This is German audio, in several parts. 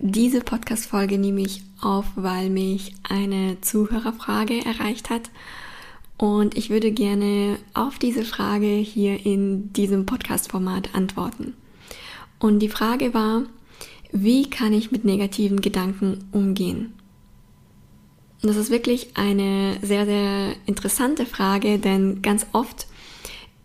Diese Podcast-Folge nehme ich auf, weil mich eine Zuhörerfrage erreicht hat. Und ich würde gerne auf diese Frage hier in diesem Podcast-Format antworten. Und die Frage war, wie kann ich mit negativen Gedanken umgehen? Und das ist wirklich eine sehr, sehr interessante Frage, denn ganz oft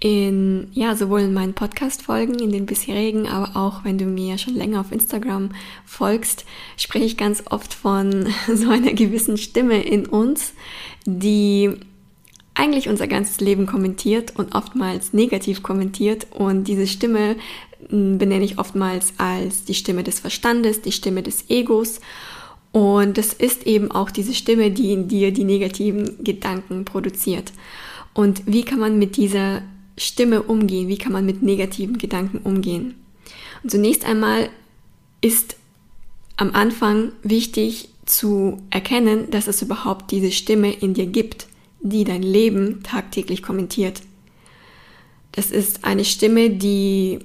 in, ja, sowohl in meinen Podcast-Folgen, in den bisherigen, aber auch wenn du mir schon länger auf Instagram folgst, spreche ich ganz oft von so einer gewissen Stimme in uns, die eigentlich unser ganzes Leben kommentiert und oftmals negativ kommentiert und diese Stimme hm, benenne ich oftmals als die Stimme des Verstandes, die Stimme des Egos und es ist eben auch diese Stimme, die in dir die negativen Gedanken produziert. Und wie kann man mit dieser Stimme umgehen? Wie kann man mit negativen Gedanken umgehen? Und zunächst einmal ist am Anfang wichtig zu erkennen, dass es überhaupt diese Stimme in dir gibt, die dein Leben tagtäglich kommentiert. Das ist eine Stimme, die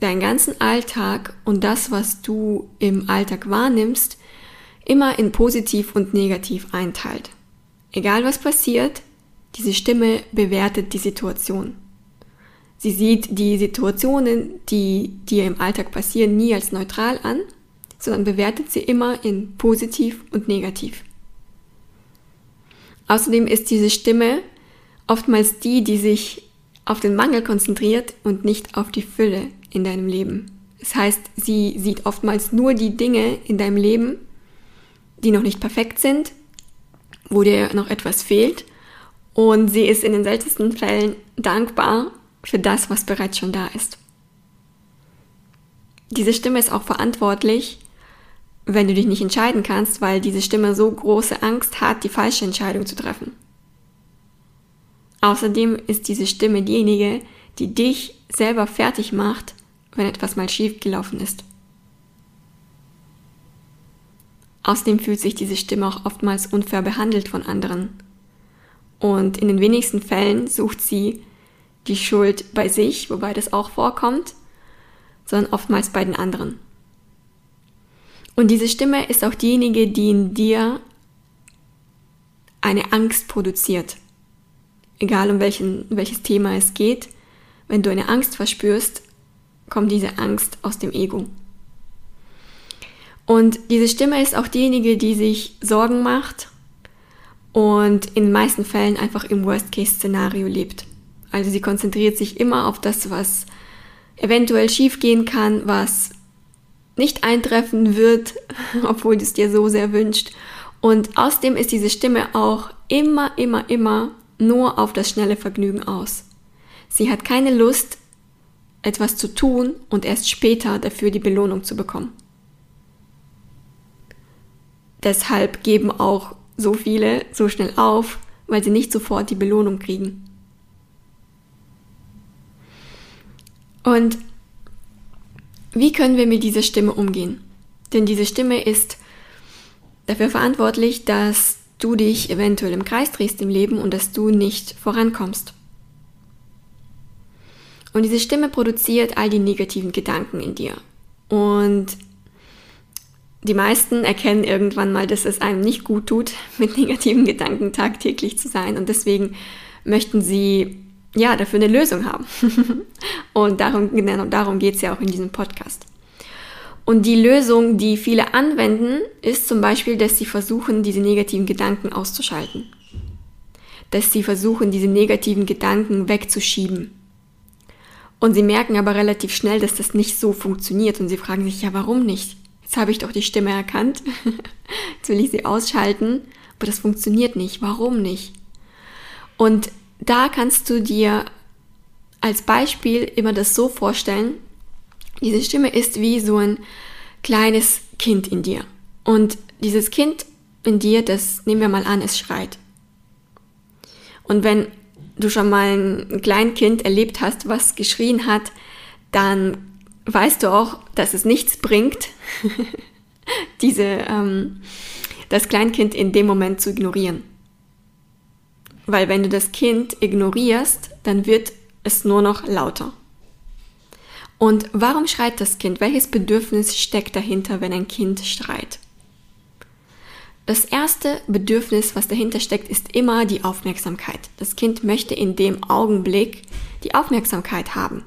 deinen ganzen Alltag und das, was du im Alltag wahrnimmst, immer in positiv und negativ einteilt. Egal was passiert, diese Stimme bewertet die Situation. Sie sieht die Situationen, die dir im Alltag passieren, nie als neutral an, sondern bewertet sie immer in positiv und negativ. Außerdem ist diese Stimme oftmals die, die sich auf den Mangel konzentriert und nicht auf die Fülle in deinem Leben. Das heißt, sie sieht oftmals nur die Dinge in deinem Leben, die noch nicht perfekt sind, wo dir noch etwas fehlt und sie ist in den seltensten Fällen dankbar für das, was bereits schon da ist. Diese Stimme ist auch verantwortlich, wenn du dich nicht entscheiden kannst, weil diese Stimme so große Angst hat, die falsche Entscheidung zu treffen. Außerdem ist diese Stimme diejenige, die dich selber fertig macht, wenn etwas mal schief gelaufen ist. Außerdem fühlt sich diese Stimme auch oftmals unfair behandelt von anderen. Und in den wenigsten Fällen sucht sie die Schuld bei sich, wobei das auch vorkommt, sondern oftmals bei den anderen. Und diese Stimme ist auch diejenige, die in dir eine Angst produziert. Egal um welchen, welches Thema es geht, wenn du eine Angst verspürst, kommt diese Angst aus dem Ego. Und diese Stimme ist auch diejenige, die sich Sorgen macht und in den meisten Fällen einfach im Worst-Case-Szenario lebt. Also sie konzentriert sich immer auf das, was eventuell schiefgehen kann, was nicht eintreffen wird, obwohl du es dir so sehr wünscht. Und außerdem ist diese Stimme auch immer, immer, immer nur auf das schnelle Vergnügen aus. Sie hat keine Lust, etwas zu tun und erst später dafür die Belohnung zu bekommen. Deshalb geben auch so viele so schnell auf, weil sie nicht sofort die Belohnung kriegen. Und wie können wir mit dieser Stimme umgehen? Denn diese Stimme ist dafür verantwortlich, dass du dich eventuell im Kreis drehst im Leben und dass du nicht vorankommst. Und diese Stimme produziert all die negativen Gedanken in dir. Und die meisten erkennen irgendwann mal, dass es einem nicht gut tut, mit negativen Gedanken tagtäglich zu sein. Und deswegen möchten sie ja, dafür eine Lösung haben. und darum, genau, darum geht es ja auch in diesem Podcast. Und die Lösung, die viele anwenden, ist zum Beispiel, dass sie versuchen, diese negativen Gedanken auszuschalten. Dass sie versuchen, diese negativen Gedanken wegzuschieben. Und sie merken aber relativ schnell, dass das nicht so funktioniert und sie fragen sich, ja, warum nicht? Jetzt habe ich doch die Stimme erkannt. Jetzt will ich sie ausschalten, aber das funktioniert nicht. Warum nicht? Und da kannst du dir als Beispiel immer das so vorstellen, diese Stimme ist wie so ein kleines Kind in dir. Und dieses Kind in dir, das nehmen wir mal an, es schreit. Und wenn du schon mal ein Kleinkind erlebt hast, was geschrien hat, dann weißt du auch, dass es nichts bringt, diese, ähm, das Kleinkind in dem Moment zu ignorieren. Weil wenn du das Kind ignorierst, dann wird es nur noch lauter. Und warum schreit das Kind? Welches Bedürfnis steckt dahinter, wenn ein Kind schreit? Das erste Bedürfnis, was dahinter steckt, ist immer die Aufmerksamkeit. Das Kind möchte in dem Augenblick die Aufmerksamkeit haben.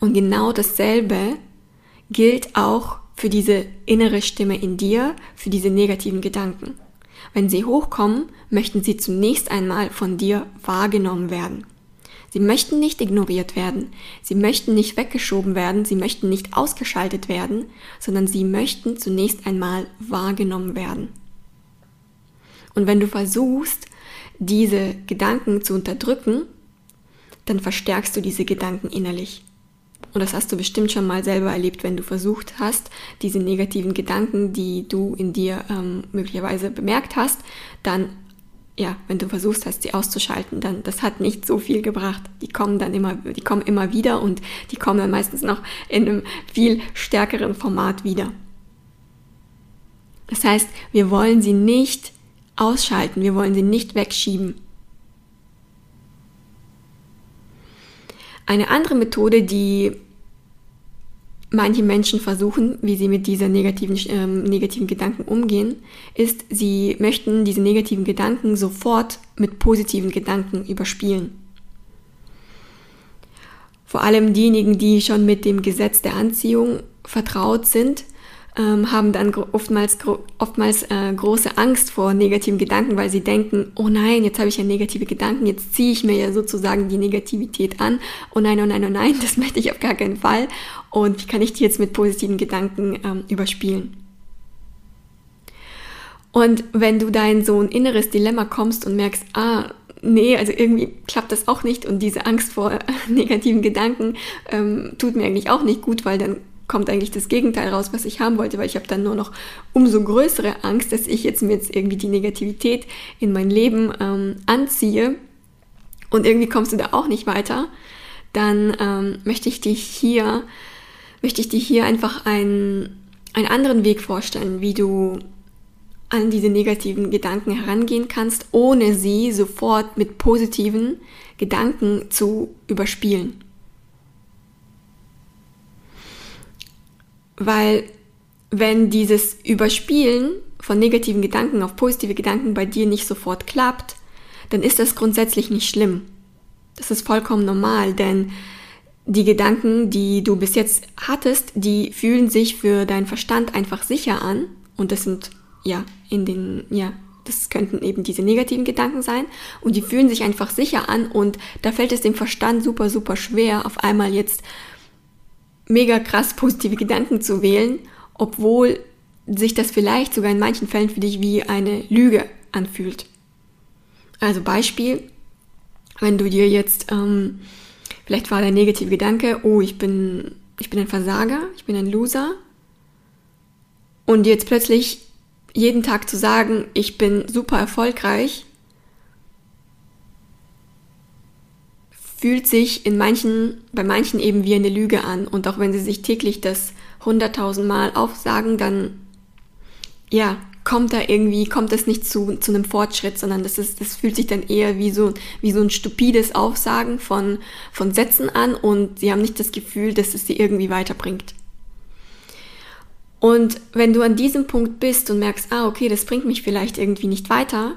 Und genau dasselbe gilt auch für diese innere Stimme in dir, für diese negativen Gedanken. Wenn sie hochkommen, möchten sie zunächst einmal von dir wahrgenommen werden. Sie möchten nicht ignoriert werden, sie möchten nicht weggeschoben werden, sie möchten nicht ausgeschaltet werden, sondern sie möchten zunächst einmal wahrgenommen werden. Und wenn du versuchst, diese Gedanken zu unterdrücken, dann verstärkst du diese Gedanken innerlich. Und das hast du bestimmt schon mal selber erlebt, wenn du versucht hast, diese negativen Gedanken, die du in dir ähm, möglicherweise bemerkt hast, dann, ja, wenn du versuchst hast, sie auszuschalten, dann, das hat nicht so viel gebracht. Die kommen dann immer, die kommen immer wieder und die kommen dann meistens noch in einem viel stärkeren Format wieder. Das heißt, wir wollen sie nicht ausschalten, wir wollen sie nicht wegschieben. Eine andere Methode, die manche Menschen versuchen, wie sie mit dieser negativen, ähm, negativen Gedanken umgehen, ist, sie möchten diese negativen Gedanken sofort mit positiven Gedanken überspielen. Vor allem diejenigen, die schon mit dem Gesetz der Anziehung vertraut sind, ähm, haben dann oftmals, oftmals äh, große Angst vor negativen Gedanken, weil sie denken, oh nein, jetzt habe ich ja negative Gedanken, jetzt ziehe ich mir ja sozusagen die Negativität an. Oh nein, oh nein, oh nein, das möchte ich auf gar keinen Fall. Und wie kann ich die jetzt mit positiven Gedanken ähm, überspielen? Und wenn du da in so ein inneres Dilemma kommst und merkst, ah, nee, also irgendwie klappt das auch nicht und diese Angst vor negativen Gedanken ähm, tut mir eigentlich auch nicht gut, weil dann kommt eigentlich das Gegenteil raus, was ich haben wollte, weil ich habe dann nur noch umso größere Angst, dass ich jetzt mir jetzt irgendwie die Negativität in mein Leben ähm, anziehe und irgendwie kommst du da auch nicht weiter, dann ähm, möchte ich dich hier, möchte ich dir hier einfach einen, einen anderen Weg vorstellen, wie du an diese negativen Gedanken herangehen kannst, ohne sie sofort mit positiven Gedanken zu überspielen. Weil wenn dieses Überspielen von negativen Gedanken auf positive Gedanken bei dir nicht sofort klappt, dann ist das grundsätzlich nicht schlimm. Das ist vollkommen normal, denn die Gedanken, die du bis jetzt hattest, die fühlen sich für deinen Verstand einfach sicher an. Und das sind, ja, in den, ja, das könnten eben diese negativen Gedanken sein. Und die fühlen sich einfach sicher an. Und da fällt es dem Verstand super, super schwer, auf einmal jetzt mega krass positive Gedanken zu wählen, obwohl sich das vielleicht sogar in manchen Fällen für dich wie eine Lüge anfühlt. Also Beispiel, wenn du dir jetzt, ähm, vielleicht war der negative Gedanke, oh, ich bin, ich bin ein Versager, ich bin ein Loser, und jetzt plötzlich jeden Tag zu sagen, ich bin super erfolgreich, fühlt sich in manchen, bei manchen eben wie eine Lüge an. Und auch wenn sie sich täglich das hunderttausend Mal aufsagen, dann, ja, kommt da irgendwie, kommt das nicht zu, zu einem Fortschritt, sondern das ist, das fühlt sich dann eher wie so, wie so ein stupides Aufsagen von, von Sätzen an und sie haben nicht das Gefühl, dass es sie irgendwie weiterbringt. Und wenn du an diesem Punkt bist und merkst, ah, okay, das bringt mich vielleicht irgendwie nicht weiter,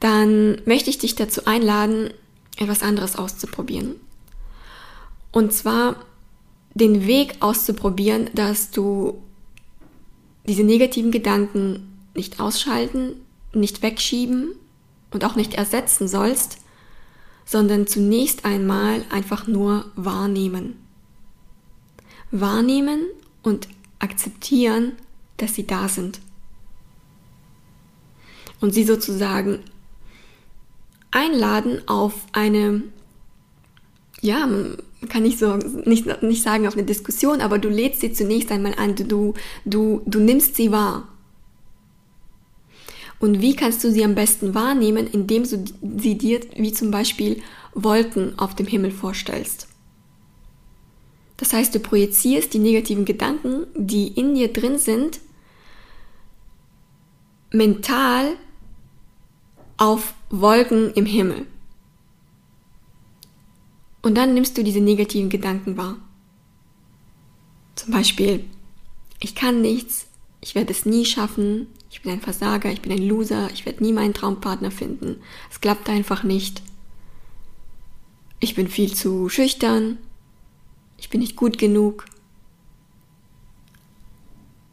dann möchte ich dich dazu einladen, etwas anderes auszuprobieren. Und zwar den Weg auszuprobieren, dass du diese negativen Gedanken nicht ausschalten, nicht wegschieben und auch nicht ersetzen sollst, sondern zunächst einmal einfach nur wahrnehmen. Wahrnehmen und akzeptieren, dass sie da sind. Und sie sozusagen einladen auf eine, ja, kann ich so nicht, nicht sagen auf eine Diskussion, aber du lädst sie zunächst einmal ein, du, du, du nimmst sie wahr. Und wie kannst du sie am besten wahrnehmen, indem du sie dir wie zum Beispiel Wolken auf dem Himmel vorstellst? Das heißt, du projizierst die negativen Gedanken, die in dir drin sind, mental auf Wolken im Himmel. Und dann nimmst du diese negativen Gedanken wahr. Zum Beispiel, ich kann nichts, ich werde es nie schaffen, ich bin ein Versager, ich bin ein Loser, ich werde nie meinen Traumpartner finden, es klappt einfach nicht. Ich bin viel zu schüchtern, ich bin nicht gut genug.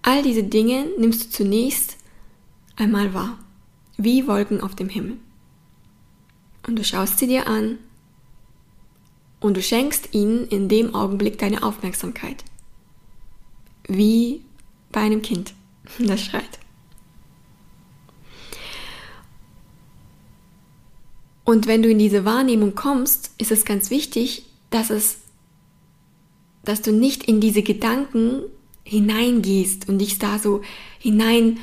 All diese Dinge nimmst du zunächst einmal wahr, wie Wolken auf dem Himmel. Und du schaust sie dir an und du schenkst ihnen in dem Augenblick deine Aufmerksamkeit. Wie bei einem Kind, das schreit. Und wenn du in diese Wahrnehmung kommst, ist es ganz wichtig, dass es, dass du nicht in diese Gedanken hineingehst und dich da so hinein,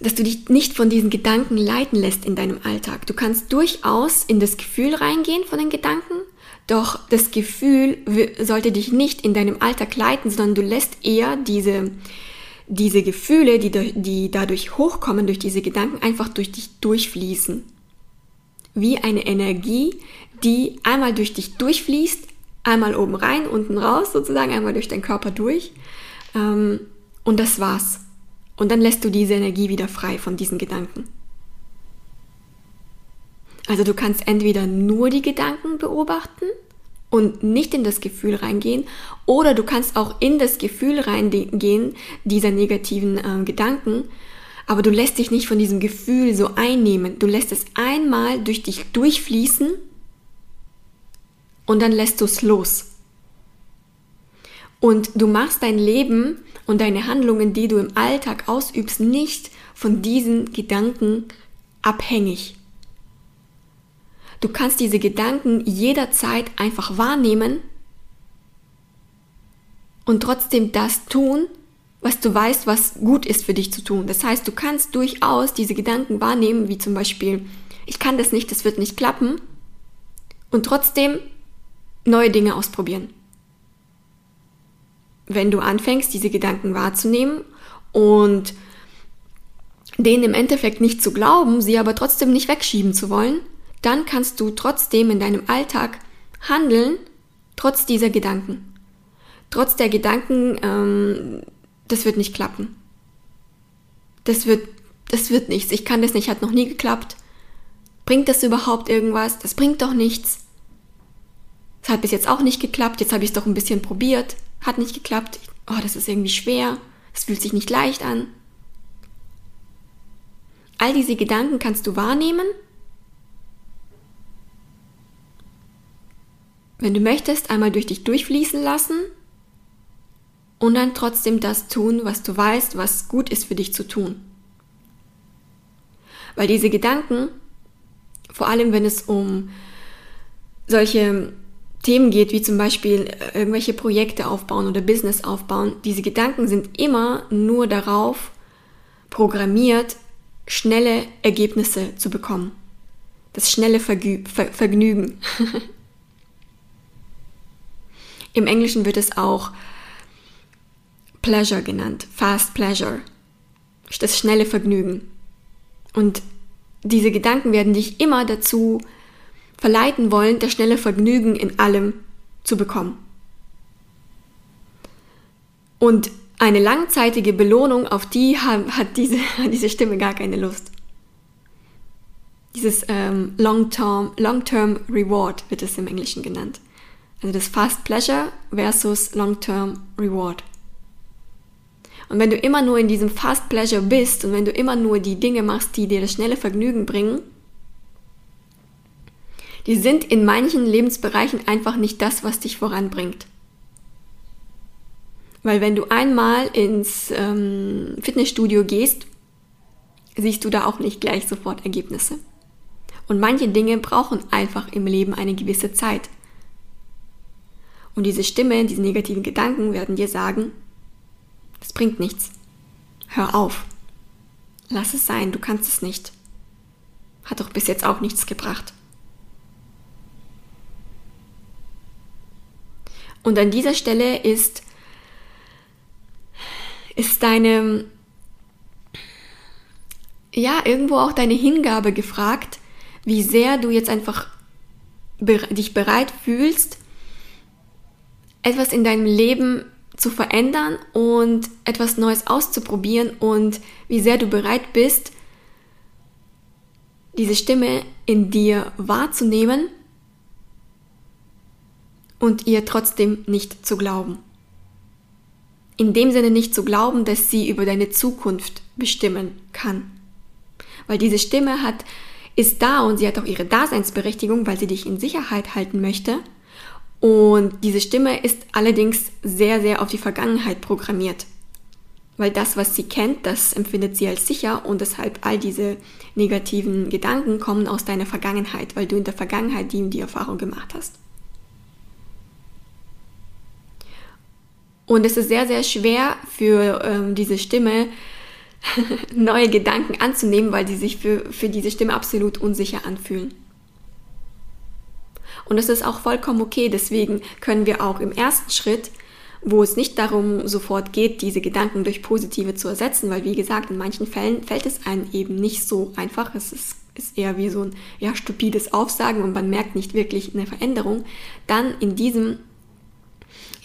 dass du dich nicht von diesen Gedanken leiten lässt in deinem Alltag. Du kannst durchaus in das Gefühl reingehen von den Gedanken, doch das Gefühl sollte dich nicht in deinem Alltag leiten, sondern du lässt eher diese, diese Gefühle, die, die dadurch hochkommen, durch diese Gedanken, einfach durch dich durchfließen wie eine Energie, die einmal durch dich durchfließt, einmal oben rein, unten raus sozusagen, einmal durch deinen Körper durch. Ähm, und das war's. Und dann lässt du diese Energie wieder frei von diesen Gedanken. Also du kannst entweder nur die Gedanken beobachten und nicht in das Gefühl reingehen, oder du kannst auch in das Gefühl reingehen dieser negativen äh, Gedanken aber du lässt dich nicht von diesem Gefühl so einnehmen. Du lässt es einmal durch dich durchfließen und dann lässt du es los. Und du machst dein Leben und deine Handlungen, die du im Alltag ausübst, nicht von diesen Gedanken abhängig. Du kannst diese Gedanken jederzeit einfach wahrnehmen und trotzdem das tun, was du weißt, was gut ist für dich zu tun. Das heißt, du kannst durchaus diese Gedanken wahrnehmen, wie zum Beispiel, ich kann das nicht, das wird nicht klappen, und trotzdem neue Dinge ausprobieren. Wenn du anfängst, diese Gedanken wahrzunehmen und denen im Endeffekt nicht zu glauben, sie aber trotzdem nicht wegschieben zu wollen, dann kannst du trotzdem in deinem Alltag handeln, trotz dieser Gedanken. Trotz der Gedanken, ähm, das wird nicht klappen. Das wird, das wird nichts. Ich kann das nicht, hat noch nie geklappt. Bringt das überhaupt irgendwas? Das bringt doch nichts. Es hat bis jetzt auch nicht geklappt. Jetzt habe ich es doch ein bisschen probiert. Hat nicht geklappt. Oh, das ist irgendwie schwer. Es fühlt sich nicht leicht an. All diese Gedanken kannst du wahrnehmen. Wenn du möchtest, einmal durch dich durchfließen lassen und dann trotzdem das tun, was du weißt, was gut ist für dich zu tun. Weil diese Gedanken, vor allem wenn es um solche Themen geht, wie zum Beispiel äh, irgendwelche Projekte aufbauen oder Business aufbauen, diese Gedanken sind immer nur darauf programmiert, schnelle Ergebnisse zu bekommen. Das schnelle Vergü Ver Vergnügen. Im Englischen wird es auch Pleasure genannt, Fast Pleasure, das schnelle Vergnügen. Und diese Gedanken werden dich immer dazu verleiten wollen, das schnelle Vergnügen in allem zu bekommen. Und eine langzeitige Belohnung, auf die hat diese, diese Stimme gar keine Lust. Dieses ähm, Long-Term Long -term Reward wird es im Englischen genannt. Also das Fast Pleasure versus Long-Term Reward. Und wenn du immer nur in diesem Fast Pleasure bist und wenn du immer nur die Dinge machst, die dir das schnelle Vergnügen bringen, die sind in manchen Lebensbereichen einfach nicht das, was dich voranbringt. Weil wenn du einmal ins ähm, Fitnessstudio gehst, siehst du da auch nicht gleich sofort Ergebnisse. Und manche Dinge brauchen einfach im Leben eine gewisse Zeit. Und diese Stimme, diese negativen Gedanken werden dir sagen, es bringt nichts. Hör auf. Lass es sein, du kannst es nicht. Hat doch bis jetzt auch nichts gebracht. Und an dieser Stelle ist, ist deine, ja, irgendwo auch deine Hingabe gefragt, wie sehr du jetzt einfach dich bereit fühlst, etwas in deinem Leben zu verändern und etwas Neues auszuprobieren und wie sehr du bereit bist, diese Stimme in dir wahrzunehmen und ihr trotzdem nicht zu glauben. In dem Sinne nicht zu glauben, dass sie über deine Zukunft bestimmen kann. Weil diese Stimme hat, ist da und sie hat auch ihre Daseinsberechtigung, weil sie dich in Sicherheit halten möchte. Und diese Stimme ist allerdings sehr, sehr auf die Vergangenheit programmiert. Weil das, was sie kennt, das empfindet sie als sicher und deshalb all diese negativen Gedanken kommen aus deiner Vergangenheit, weil du in der Vergangenheit die und die Erfahrung gemacht hast. Und es ist sehr, sehr schwer für ähm, diese Stimme neue Gedanken anzunehmen, weil die sich für, für diese Stimme absolut unsicher anfühlen. Und das ist auch vollkommen okay. Deswegen können wir auch im ersten Schritt, wo es nicht darum sofort geht, diese Gedanken durch positive zu ersetzen, weil wie gesagt, in manchen Fällen fällt es einem eben nicht so einfach. Es ist, ist eher wie so ein ja, stupides Aufsagen und man merkt nicht wirklich eine Veränderung. Dann in diesem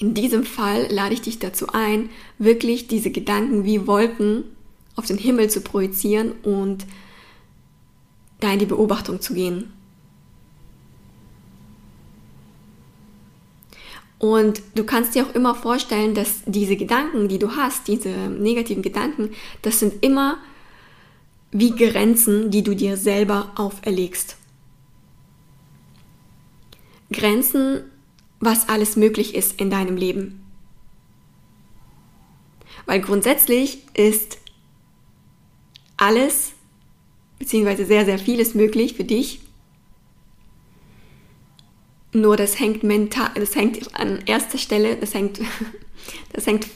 in diesem Fall lade ich dich dazu ein, wirklich diese Gedanken wie Wolken auf den Himmel zu projizieren und da in die Beobachtung zu gehen. Und du kannst dir auch immer vorstellen, dass diese Gedanken, die du hast, diese negativen Gedanken, das sind immer wie Grenzen, die du dir selber auferlegst. Grenzen was alles möglich ist in deinem Leben. Weil grundsätzlich ist alles, beziehungsweise sehr, sehr vieles möglich für dich. Nur das hängt mental, das hängt an erster Stelle, das hängt, das hängt,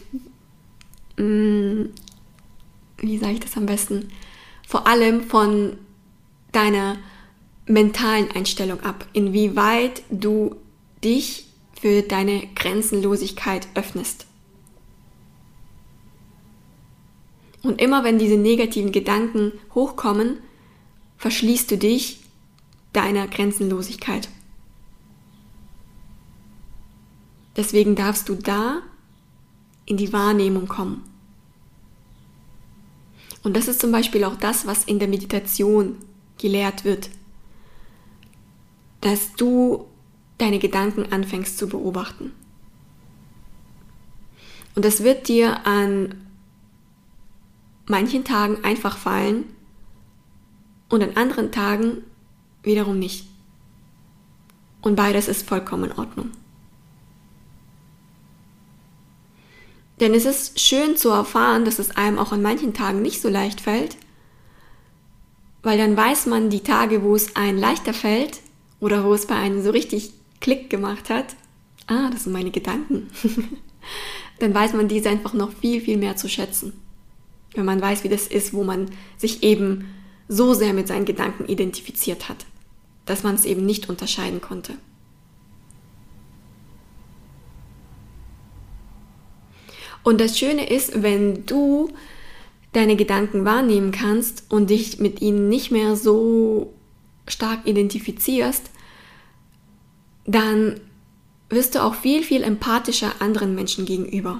mm, wie sage ich das am besten, vor allem von deiner mentalen Einstellung ab, inwieweit du dich für deine Grenzenlosigkeit öffnest. Und immer wenn diese negativen Gedanken hochkommen, verschließt du dich deiner Grenzenlosigkeit. Deswegen darfst du da in die Wahrnehmung kommen. Und das ist zum Beispiel auch das, was in der Meditation gelehrt wird. Dass du deine Gedanken anfängst zu beobachten. Und das wird dir an manchen Tagen einfach fallen und an anderen Tagen wiederum nicht. Und beides ist vollkommen in Ordnung. Denn es ist schön zu erfahren, dass es einem auch an manchen Tagen nicht so leicht fällt, weil dann weiß man die Tage, wo es einem leichter fällt oder wo es bei einem so richtig Klick gemacht hat, ah, das sind meine Gedanken, dann weiß man diese einfach noch viel, viel mehr zu schätzen. Wenn man weiß, wie das ist, wo man sich eben so sehr mit seinen Gedanken identifiziert hat, dass man es eben nicht unterscheiden konnte. Und das Schöne ist, wenn du deine Gedanken wahrnehmen kannst und dich mit ihnen nicht mehr so stark identifizierst, dann wirst du auch viel, viel empathischer anderen Menschen gegenüber.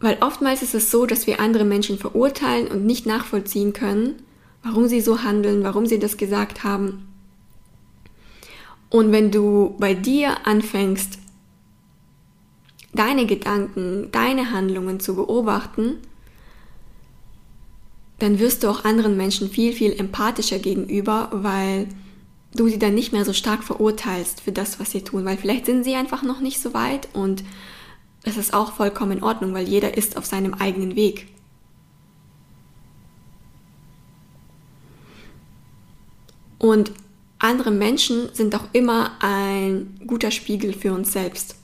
Weil oftmals ist es so, dass wir andere Menschen verurteilen und nicht nachvollziehen können, warum sie so handeln, warum sie das gesagt haben. Und wenn du bei dir anfängst, deine Gedanken, deine Handlungen zu beobachten, dann wirst du auch anderen Menschen viel, viel empathischer gegenüber, weil du sie dann nicht mehr so stark verurteilst für das, was sie tun, weil vielleicht sind sie einfach noch nicht so weit und es ist auch vollkommen in Ordnung, weil jeder ist auf seinem eigenen Weg. Und andere Menschen sind auch immer ein guter Spiegel für uns selbst.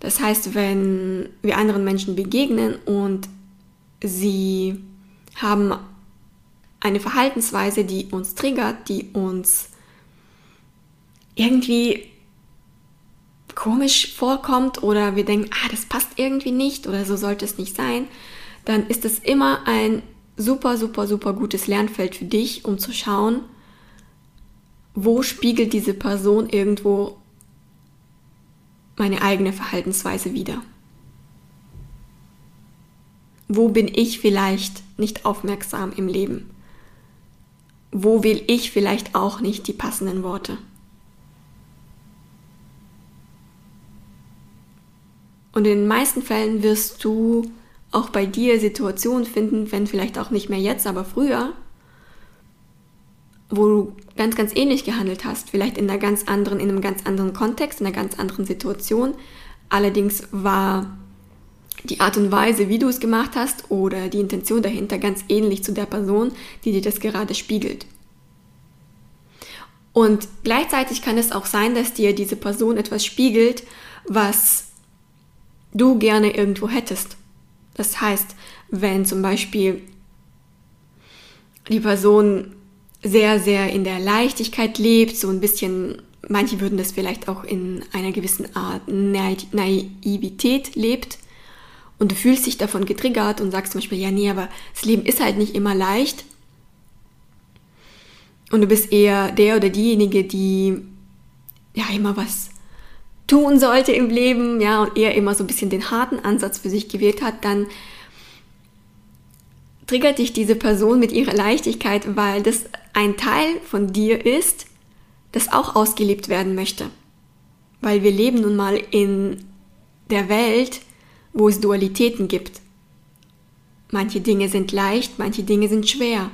Das heißt, wenn wir anderen Menschen begegnen und sie haben eine Verhaltensweise, die uns triggert, die uns irgendwie komisch vorkommt oder wir denken, ah, das passt irgendwie nicht oder so sollte es nicht sein, dann ist es immer ein super, super, super gutes Lernfeld für dich, um zu schauen, wo spiegelt diese Person irgendwo meine eigene Verhaltensweise wieder. Wo bin ich vielleicht nicht aufmerksam im Leben? Wo will ich vielleicht auch nicht die passenden Worte? Und in den meisten Fällen wirst du auch bei dir Situationen finden, wenn vielleicht auch nicht mehr jetzt, aber früher, wo du ganz, ganz ähnlich gehandelt hast, vielleicht in einer ganz anderen, in einem ganz anderen Kontext, in einer ganz anderen Situation. Allerdings war die Art und Weise, wie du es gemacht hast oder die Intention dahinter ganz ähnlich zu der Person, die dir das gerade spiegelt. Und gleichzeitig kann es auch sein, dass dir diese Person etwas spiegelt, was du gerne irgendwo hättest. Das heißt, wenn zum Beispiel die Person sehr, sehr in der Leichtigkeit lebt, so ein bisschen, manche würden das vielleicht auch in einer gewissen Art Naivität lebt und du fühlst dich davon getriggert und sagst zum Beispiel, ja, nee, aber das Leben ist halt nicht immer leicht und du bist eher der oder diejenige, die ja immer was tun sollte im Leben, ja, und eher immer so ein bisschen den harten Ansatz für sich gewählt hat, dann triggert dich diese Person mit ihrer Leichtigkeit, weil das ein Teil von dir ist, das auch ausgelebt werden möchte. Weil wir leben nun mal in der Welt, wo es Dualitäten gibt. Manche Dinge sind leicht, manche Dinge sind schwer.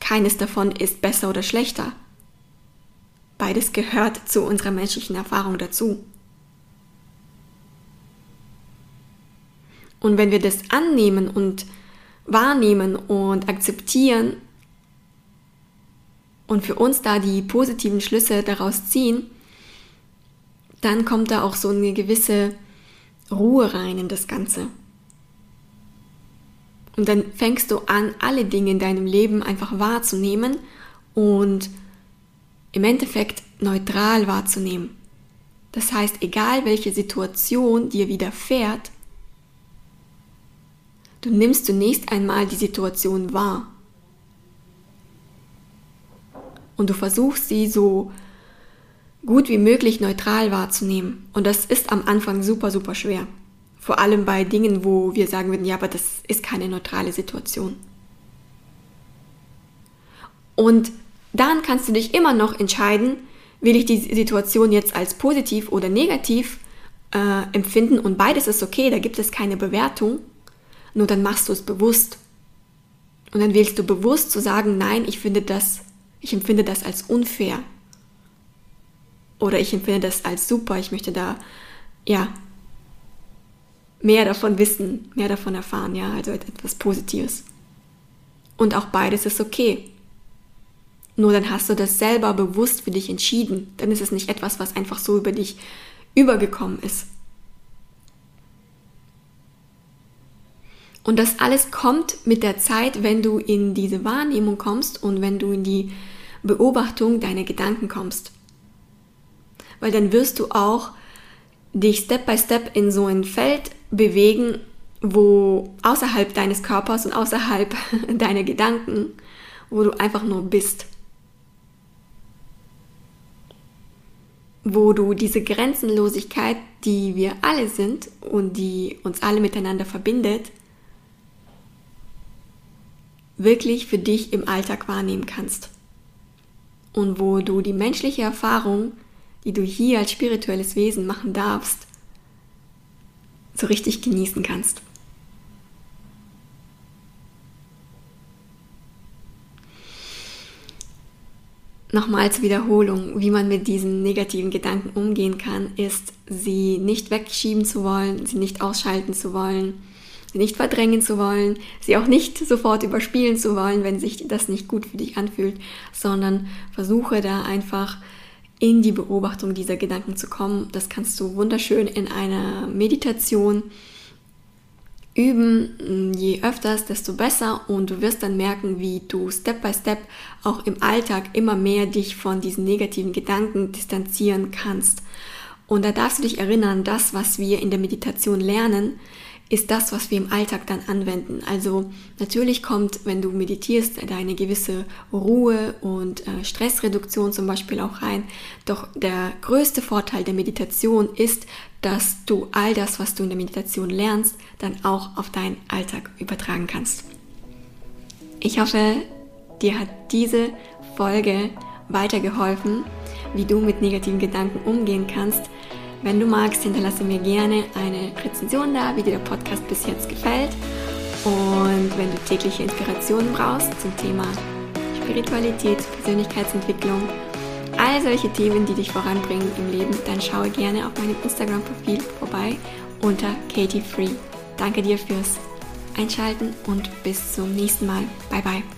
Keines davon ist besser oder schlechter. Beides gehört zu unserer menschlichen Erfahrung dazu. Und wenn wir das annehmen und wahrnehmen und akzeptieren und für uns da die positiven Schlüsse daraus ziehen, dann kommt da auch so eine gewisse Ruhe rein in das Ganze. Und dann fängst du an, alle Dinge in deinem Leben einfach wahrzunehmen und im Endeffekt neutral wahrzunehmen. Das heißt, egal welche Situation dir widerfährt, du nimmst zunächst einmal die Situation wahr. Und du versuchst sie so gut wie möglich neutral wahrzunehmen. Und das ist am Anfang super, super schwer. Vor allem bei Dingen, wo wir sagen würden, ja, aber das ist keine neutrale Situation. Und dann kannst du dich immer noch entscheiden, will ich die Situation jetzt als positiv oder negativ äh, empfinden und beides ist okay, da gibt es keine Bewertung, nur dann machst du es bewusst. Und dann wählst du bewusst zu sagen, nein, ich finde das, ich empfinde das als unfair. Oder ich empfinde das als super, ich möchte da, ja, mehr davon wissen, mehr davon erfahren, ja, also etwas Positives. Und auch beides ist okay. Nur dann hast du das selber bewusst für dich entschieden. Dann ist es nicht etwas, was einfach so über dich übergekommen ist. Und das alles kommt mit der Zeit, wenn du in diese Wahrnehmung kommst und wenn du in die Beobachtung deiner Gedanken kommst. Weil dann wirst du auch dich Step by Step in so ein Feld bewegen, wo außerhalb deines Körpers und außerhalb deiner Gedanken, wo du einfach nur bist. wo du diese Grenzenlosigkeit, die wir alle sind und die uns alle miteinander verbindet, wirklich für dich im Alltag wahrnehmen kannst. Und wo du die menschliche Erfahrung, die du hier als spirituelles Wesen machen darfst, so richtig genießen kannst. Nochmal zur Wiederholung, wie man mit diesen negativen Gedanken umgehen kann, ist, sie nicht wegschieben zu wollen, sie nicht ausschalten zu wollen sie nicht verdrängen zu wollen, sie auch nicht sofort überspielen zu wollen, wenn sich das nicht gut für dich anfühlt, sondern versuche da einfach in die Beobachtung dieser Gedanken zu kommen. Das kannst du wunderschön in einer Meditation üben. Je öfters, desto besser und du wirst dann merken, wie du Step by Step auch im Alltag immer mehr dich von diesen negativen Gedanken distanzieren kannst. Und da darfst du dich erinnern, das, was wir in der Meditation lernen, ist das, was wir im Alltag dann anwenden. Also natürlich kommt, wenn du meditierst, eine gewisse Ruhe und äh, Stressreduktion zum Beispiel auch rein. Doch der größte Vorteil der Meditation ist, dass du all das, was du in der Meditation lernst, dann auch auf deinen Alltag übertragen kannst. Ich hoffe, dir hat diese Folge weitergeholfen, wie du mit negativen Gedanken umgehen kannst. Wenn du magst, hinterlasse mir gerne eine Rezension da, wie dir der Podcast bis jetzt gefällt. Und wenn du tägliche Inspirationen brauchst zum Thema Spiritualität, Persönlichkeitsentwicklung, all solche Themen, die dich voranbringen im Leben, dann schaue gerne auf meinem Instagram-Profil vorbei unter Katie Free. Danke dir fürs Einschalten und bis zum nächsten Mal. Bye bye.